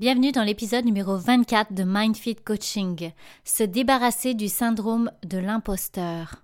Bienvenue dans l'épisode numéro 24 de MindFit Coaching, se débarrasser du syndrome de l'imposteur.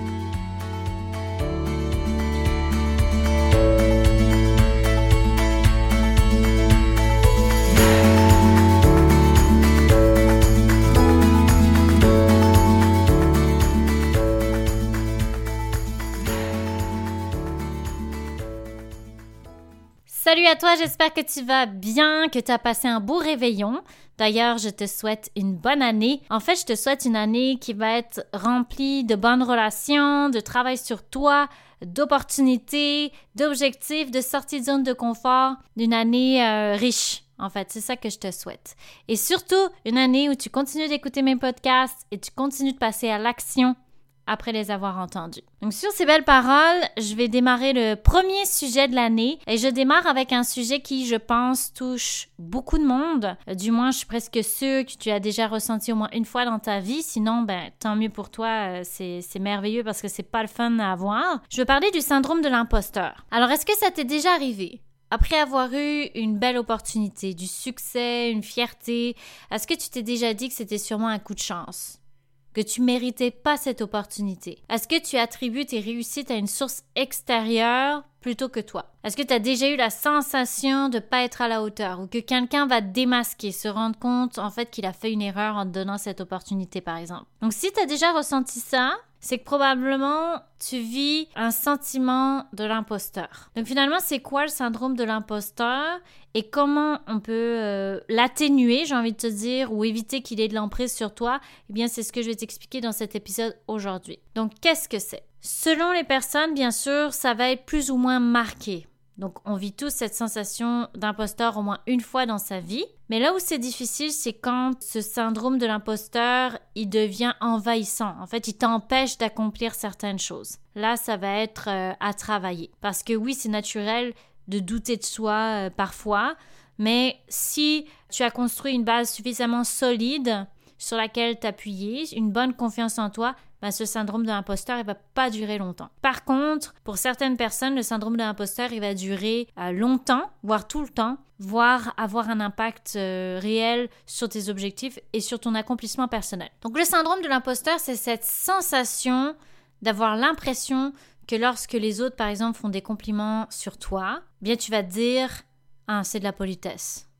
Salut à toi, j'espère que tu vas bien, que tu as passé un beau réveillon. D'ailleurs, je te souhaite une bonne année. En fait, je te souhaite une année qui va être remplie de bonnes relations, de travail sur toi, d'opportunités, d'objectifs, de sortie de zone de confort, d'une année euh, riche. En fait, c'est ça que je te souhaite. Et surtout, une année où tu continues d'écouter mes podcasts et tu continues de passer à l'action après les avoir entendus. Donc sur ces belles paroles, je vais démarrer le premier sujet de l'année et je démarre avec un sujet qui, je pense, touche beaucoup de monde. Du moins, je suis presque sûre que tu as déjà ressenti au moins une fois dans ta vie. Sinon, ben tant mieux pour toi, euh, c'est merveilleux parce que c'est pas le fun à avoir. Je veux parler du syndrome de l'imposteur. Alors, est-ce que ça t'est déjà arrivé? Après avoir eu une belle opportunité, du succès, une fierté, est-ce que tu t'es déjà dit que c'était sûrement un coup de chance? Que tu méritais pas cette opportunité? Est-ce que tu attribues tes réussites à une source extérieure plutôt que toi? Est-ce que tu as déjà eu la sensation de pas être à la hauteur ou que quelqu'un va te démasquer, se rendre compte en fait qu'il a fait une erreur en te donnant cette opportunité par exemple? Donc si tu as déjà ressenti ça, c'est que probablement tu vis un sentiment de l'imposteur. Donc finalement, c'est quoi le syndrome de l'imposteur et comment on peut euh, l'atténuer, j'ai envie de te dire, ou éviter qu'il ait de l'emprise sur toi? Eh bien, c'est ce que je vais t'expliquer dans cet épisode aujourd'hui. Donc, qu'est-ce que c'est? Selon les personnes, bien sûr, ça va être plus ou moins marqué. Donc, on vit tous cette sensation d'imposteur au moins une fois dans sa vie. Mais là où c'est difficile, c'est quand ce syndrome de l'imposteur, il devient envahissant. En fait, il t'empêche d'accomplir certaines choses. Là, ça va être euh, à travailler. Parce que oui, c'est naturel de douter de soi euh, parfois, mais si tu as construit une base suffisamment solide sur laquelle t'appuyer, une bonne confiance en toi, ben, ce syndrome de l'imposteur, il va pas durer longtemps. Par contre, pour certaines personnes, le syndrome de l'imposteur, il va durer euh, longtemps, voire tout le temps, voire avoir un impact euh, réel sur tes objectifs et sur ton accomplissement personnel. Donc le syndrome de l'imposteur, c'est cette sensation d'avoir l'impression que lorsque les autres, par exemple, font des compliments sur toi, bien tu vas dire Ah, c'est de la politesse.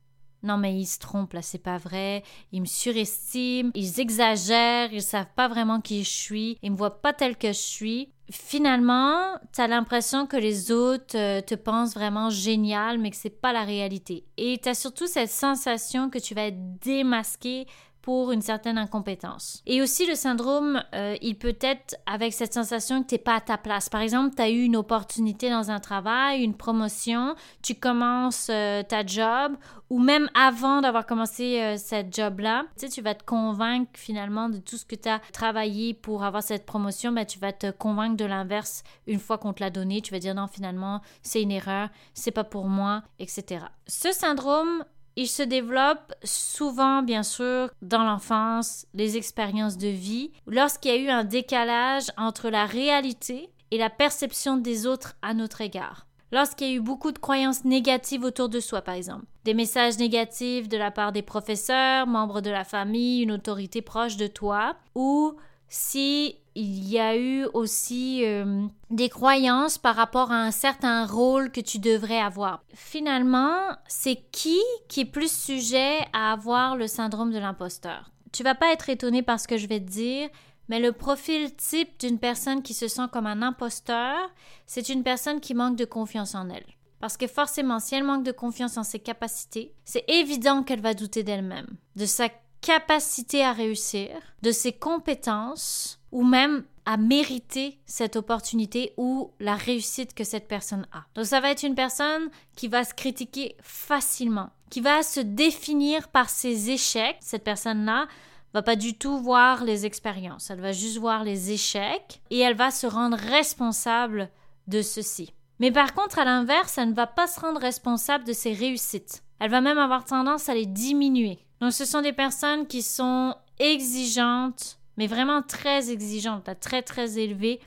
Non, mais ils se trompent, là, c'est pas vrai. Ils me surestiment, ils exagèrent, ils savent pas vraiment qui je suis, ils me voient pas tel que je suis. Finalement, tu as l'impression que les autres euh, te pensent vraiment génial, mais que c'est pas la réalité. Et tu as surtout cette sensation que tu vas être démasqué pour une certaine incompétence. Et aussi le syndrome, euh, il peut être avec cette sensation que tu n'es pas à ta place. Par exemple, tu as eu une opportunité dans un travail, une promotion, tu commences euh, ta job ou même avant d'avoir commencé euh, cette job-là, tu vas te convaincre finalement de tout ce que tu as travaillé pour avoir cette promotion, ben, tu vas te convaincre de l'inverse une fois qu'on te l'a donné. Tu vas dire non, finalement, c'est une erreur, c'est pas pour moi, etc. Ce syndrome, il se développe souvent, bien sûr, dans l'enfance, les expériences de vie, lorsqu'il y a eu un décalage entre la réalité et la perception des autres à notre égard. Lorsqu'il y a eu beaucoup de croyances négatives autour de soi, par exemple. Des messages négatifs de la part des professeurs, membres de la famille, une autorité proche de toi, ou si il y a eu aussi euh, des croyances par rapport à un certain rôle que tu devrais avoir. Finalement, c'est qui qui est plus sujet à avoir le syndrome de l'imposteur? Tu vas pas être étonné par ce que je vais te dire, mais le profil type d'une personne qui se sent comme un imposteur, c'est une personne qui manque de confiance en elle. Parce que forcément, si elle manque de confiance en ses capacités, c'est évident qu'elle va douter d'elle-même, de sa capacité à réussir, de ses compétences ou même à mériter cette opportunité ou la réussite que cette personne a. Donc ça va être une personne qui va se critiquer facilement, qui va se définir par ses échecs. Cette personne-là va pas du tout voir les expériences, elle va juste voir les échecs et elle va se rendre responsable de ceci. Mais par contre, à l'inverse, elle ne va pas se rendre responsable de ses réussites. Elle va même avoir tendance à les diminuer. Donc ce sont des personnes qui sont exigeantes, mais vraiment très exigeantes, très très élevées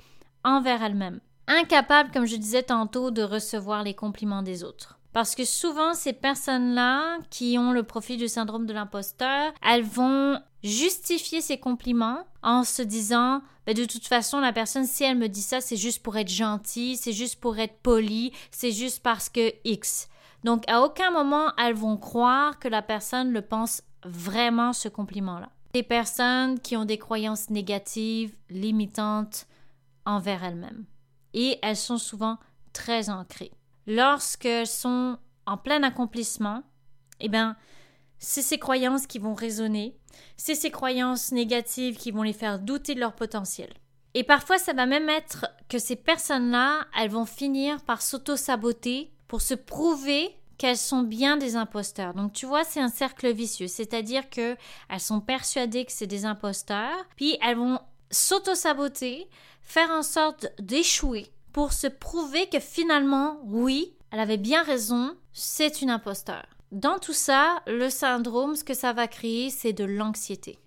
envers elles-mêmes. Incapables, comme je disais tantôt, de recevoir les compliments des autres. Parce que souvent, ces personnes-là qui ont le profil du syndrome de l'imposteur, elles vont justifier ces compliments en se disant ben, de toute façon, la personne, si elle me dit ça, c'est juste pour être gentille, c'est juste pour être poli, c'est juste parce que X. Donc, à aucun moment, elles vont croire que la personne le pense vraiment ce compliment-là. Des personnes qui ont des croyances négatives, limitantes envers elles-mêmes. Et elles sont souvent très ancrées lorsqu'elles sont en plein accomplissement, eh bien, c'est ces croyances qui vont résonner, c'est ces croyances négatives qui vont les faire douter de leur potentiel. Et parfois, ça va même être que ces personnes-là, elles vont finir par s'auto-saboter pour se prouver qu'elles sont bien des imposteurs. Donc tu vois, c'est un cercle vicieux, c'est-à-dire que elles sont persuadées que c'est des imposteurs, puis elles vont s'auto-saboter, faire en sorte d'échouer pour se prouver que finalement, oui, elle avait bien raison, c'est une imposteur. Dans tout ça, le syndrome, ce que ça va créer, c'est de l'anxiété.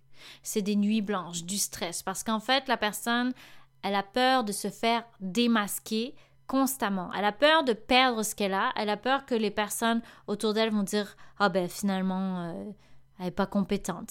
C'est des nuits blanches, du stress, parce qu'en fait, la personne, elle a peur de se faire démasquer constamment. Elle a peur de perdre ce qu'elle a. Elle a peur que les personnes autour d'elle vont dire Ah ben finalement, euh, elle n'est pas compétente.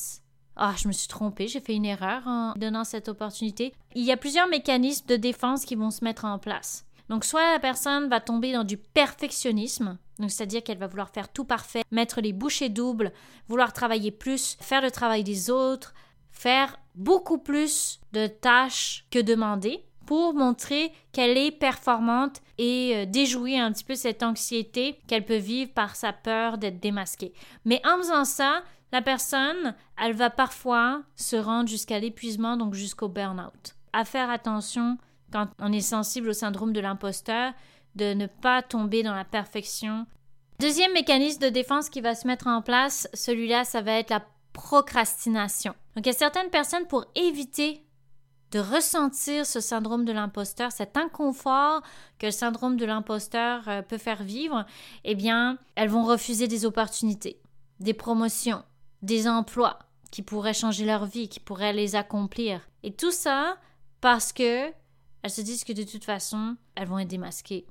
Ah, je me suis trompée, j'ai fait une erreur en donnant cette opportunité. Il y a plusieurs mécanismes de défense qui vont se mettre en place. Donc, soit la personne va tomber dans du perfectionnisme, donc c'est-à-dire qu'elle va vouloir faire tout parfait, mettre les bouchées doubles, vouloir travailler plus, faire le travail des autres, faire beaucoup plus de tâches que demandées pour montrer qu'elle est performante et euh, déjouer un petit peu cette anxiété qu'elle peut vivre par sa peur d'être démasquée. Mais en faisant ça, la personne, elle va parfois se rendre jusqu'à l'épuisement, donc jusqu'au burn-out. À faire attention quand on est sensible au syndrome de l'imposteur, de ne pas tomber dans la perfection. Deuxième mécanisme de défense qui va se mettre en place, celui-là, ça va être la procrastination. Donc il y a certaines personnes pour éviter de ressentir ce syndrome de l'imposteur, cet inconfort que le syndrome de l'imposteur euh, peut faire vivre, eh bien, elles vont refuser des opportunités, des promotions, des emplois qui pourraient changer leur vie, qui pourraient les accomplir. Et tout ça parce que elles se disent que de toute façon, elles vont être démasquées.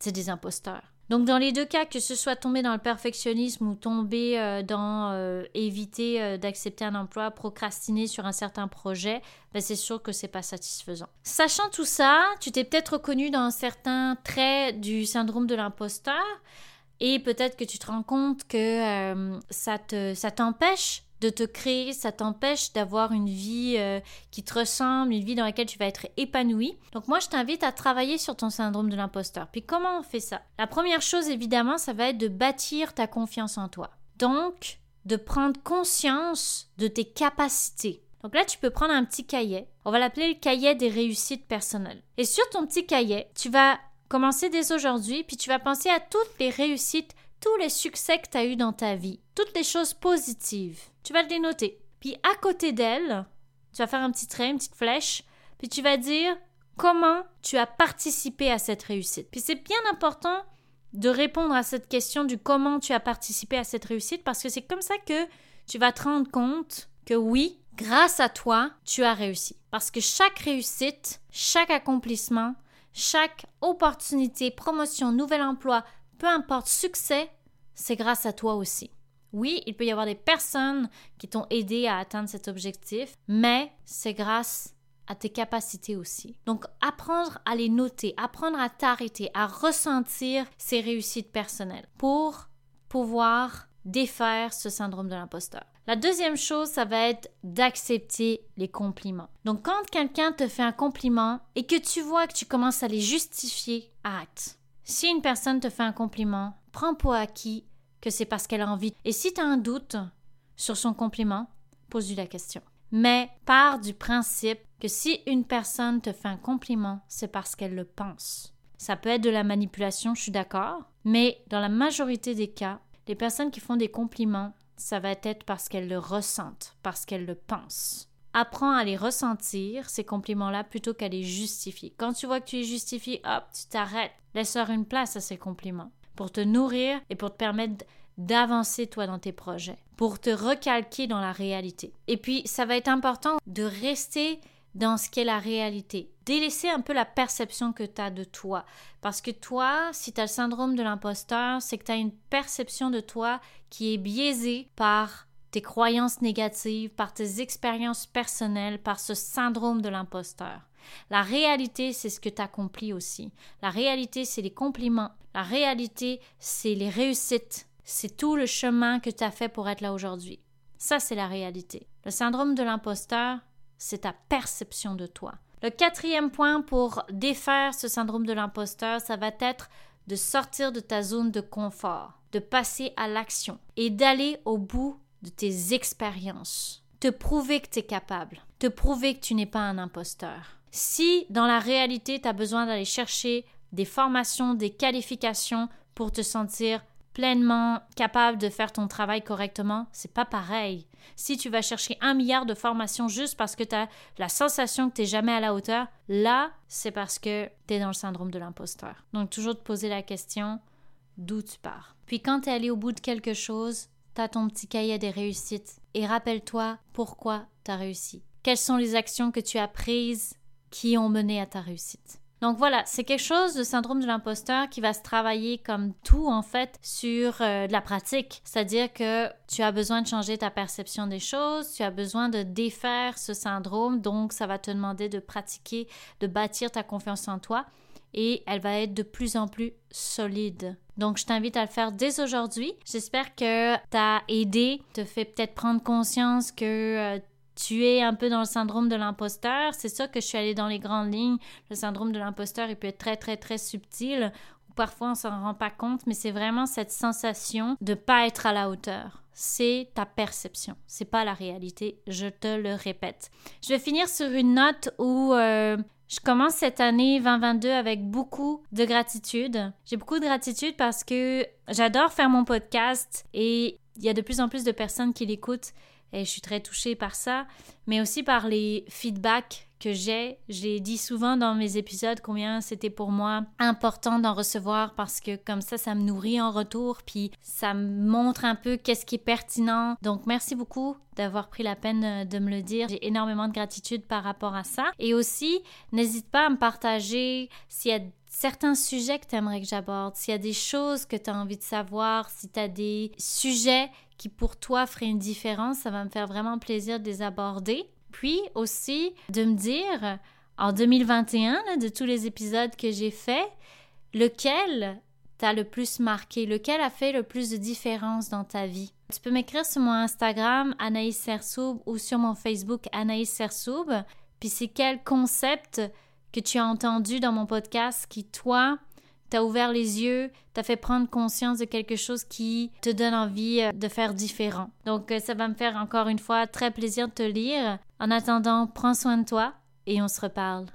C'est des imposteurs. Donc dans les deux cas, que ce soit tomber dans le perfectionnisme ou tomber euh, dans euh, éviter euh, d'accepter un emploi, procrastiner sur un certain projet, ben c'est sûr que c'est pas satisfaisant. Sachant tout ça, tu t'es peut-être reconnu dans certains traits du syndrome de l'imposteur et peut-être que tu te rends compte que ça te ça t'empêche de te créer, ça t'empêche d'avoir une vie euh, qui te ressemble, une vie dans laquelle tu vas être épanoui. Donc moi, je t'invite à travailler sur ton syndrome de l'imposteur. Puis comment on fait ça? La première chose, évidemment, ça va être de bâtir ta confiance en toi. Donc, de prendre conscience de tes capacités. Donc là, tu peux prendre un petit cahier. On va l'appeler le cahier des réussites personnelles. Et sur ton petit cahier, tu vas commencer dès aujourd'hui, puis tu vas penser à toutes les réussites tous les succès que tu as eus dans ta vie, toutes les choses positives. Tu vas le dénoter. Puis à côté d'elle, tu vas faire un petit trait, une petite flèche, puis tu vas dire comment tu as participé à cette réussite. Puis c'est bien important de répondre à cette question du comment tu as participé à cette réussite parce que c'est comme ça que tu vas te rendre compte que oui, grâce à toi, tu as réussi. Parce que chaque réussite, chaque accomplissement, chaque opportunité, promotion, nouvel emploi, peu importe, succès, c'est grâce à toi aussi. Oui, il peut y avoir des personnes qui t'ont aidé à atteindre cet objectif, mais c'est grâce à tes capacités aussi. Donc, apprendre à les noter, apprendre à t'arrêter, à ressentir ces réussites personnelles pour pouvoir défaire ce syndrome de l'imposteur. La deuxième chose, ça va être d'accepter les compliments. Donc, quand quelqu'un te fait un compliment et que tu vois que tu commences à les justifier, arrête. Si une personne te fait un compliment, prends pour acquis que c'est parce qu'elle a envie. Et si tu as un doute sur son compliment, pose-lui la question. Mais pars du principe que si une personne te fait un compliment, c'est parce qu'elle le pense. Ça peut être de la manipulation, je suis d'accord, mais dans la majorité des cas, Les personnes qui font des compliments, ça va être parce qu'elles le ressentent, parce qu'elles le pensent. Apprends à les ressentir, ces compliments-là, plutôt qu'à les justifier. Quand tu vois que tu les justifies, hop, tu t'arrêtes. Laisse-leur une place à ces compliments pour te nourrir et pour te permettre d'avancer toi dans tes projets, pour te recalquer dans la réalité. Et puis, ça va être important de rester dans ce qu'est la réalité. Délaisser un peu la perception que tu as de toi. Parce que toi, si tu as le syndrome de l'imposteur, c'est que tu as une perception de toi qui est biaisée par tes croyances négatives, par tes expériences personnelles, par ce syndrome de l'imposteur. La réalité, c'est ce que tu accomplis aussi. La réalité, c'est les compliments. La réalité, c'est les réussites. C'est tout le chemin que tu as fait pour être là aujourd'hui. Ça, c'est la réalité. Le syndrome de l'imposteur, c'est ta perception de toi. Le quatrième point pour défaire ce syndrome de l'imposteur, ça va être de sortir de ta zone de confort, de passer à l'action et d'aller au bout de tes expériences. Te prouver que tu es capable, te prouver que tu n'es pas un imposteur. Si dans la réalité, tu as besoin d'aller chercher des formations, des qualifications pour te sentir pleinement capable de faire ton travail correctement, c'est pas pareil. Si tu vas chercher un milliard de formations juste parce que tu as la sensation que tu n'es jamais à la hauteur, là, c'est parce que tu es dans le syndrome de l'imposteur. Donc, toujours te poser la question d'où tu pars? Puis, quand tu es allé au bout de quelque chose, tu as ton petit cahier des réussites et rappelle-toi pourquoi tu as réussi. Quelles sont les actions que tu as prises qui ont mené à ta réussite? Donc voilà, c'est quelque chose, de syndrome de l'imposteur, qui va se travailler comme tout en fait sur euh, de la pratique. C'est-à-dire que tu as besoin de changer ta perception des choses, tu as besoin de défaire ce syndrome, donc ça va te demander de pratiquer, de bâtir ta confiance en toi et elle va être de plus en plus solide. Donc, je t'invite à le faire dès aujourd'hui. J'espère que t'as aidé, te fait peut-être prendre conscience que euh, tu es un peu dans le syndrome de l'imposteur. C'est ça que je suis allée dans les grandes lignes. Le syndrome de l'imposteur, il peut être très, très, très subtil. Ou parfois, on s'en rend pas compte, mais c'est vraiment cette sensation de pas être à la hauteur. C'est ta perception, c'est pas la réalité. Je te le répète. Je vais finir sur une note où euh, je commence cette année 2022 avec beaucoup de gratitude. J'ai beaucoup de gratitude parce que j'adore faire mon podcast et il y a de plus en plus de personnes qui l'écoutent et je suis très touchée par ça, mais aussi par les feedbacks que j'ai. J'ai dit souvent dans mes épisodes combien c'était pour moi important d'en recevoir parce que comme ça, ça me nourrit en retour, puis ça me montre un peu qu'est-ce qui est pertinent. Donc merci beaucoup d'avoir pris la peine de me le dire. J'ai énormément de gratitude par rapport à ça. Et aussi, n'hésite pas à me partager s'il y a certains sujets que tu aimerais que j'aborde, s'il y a des choses que tu as envie de savoir, si tu as des sujets qui pour toi feraient une différence, ça va me faire vraiment plaisir de les aborder. Puis aussi de me dire, en 2021, de tous les épisodes que j'ai faits, lequel t'a le plus marqué, lequel a fait le plus de différence dans ta vie? Tu peux m'écrire sur mon Instagram Anaïs Sersoub ou sur mon Facebook Anaïs Sersoub. Puis c'est quel concept que tu as entendu dans mon podcast qui, toi, t'a ouvert les yeux, t'a fait prendre conscience de quelque chose qui te donne envie euh, de faire différent. Donc, euh, ça va me faire encore une fois très plaisir de te lire. En attendant, prends soin de toi et on se reparle.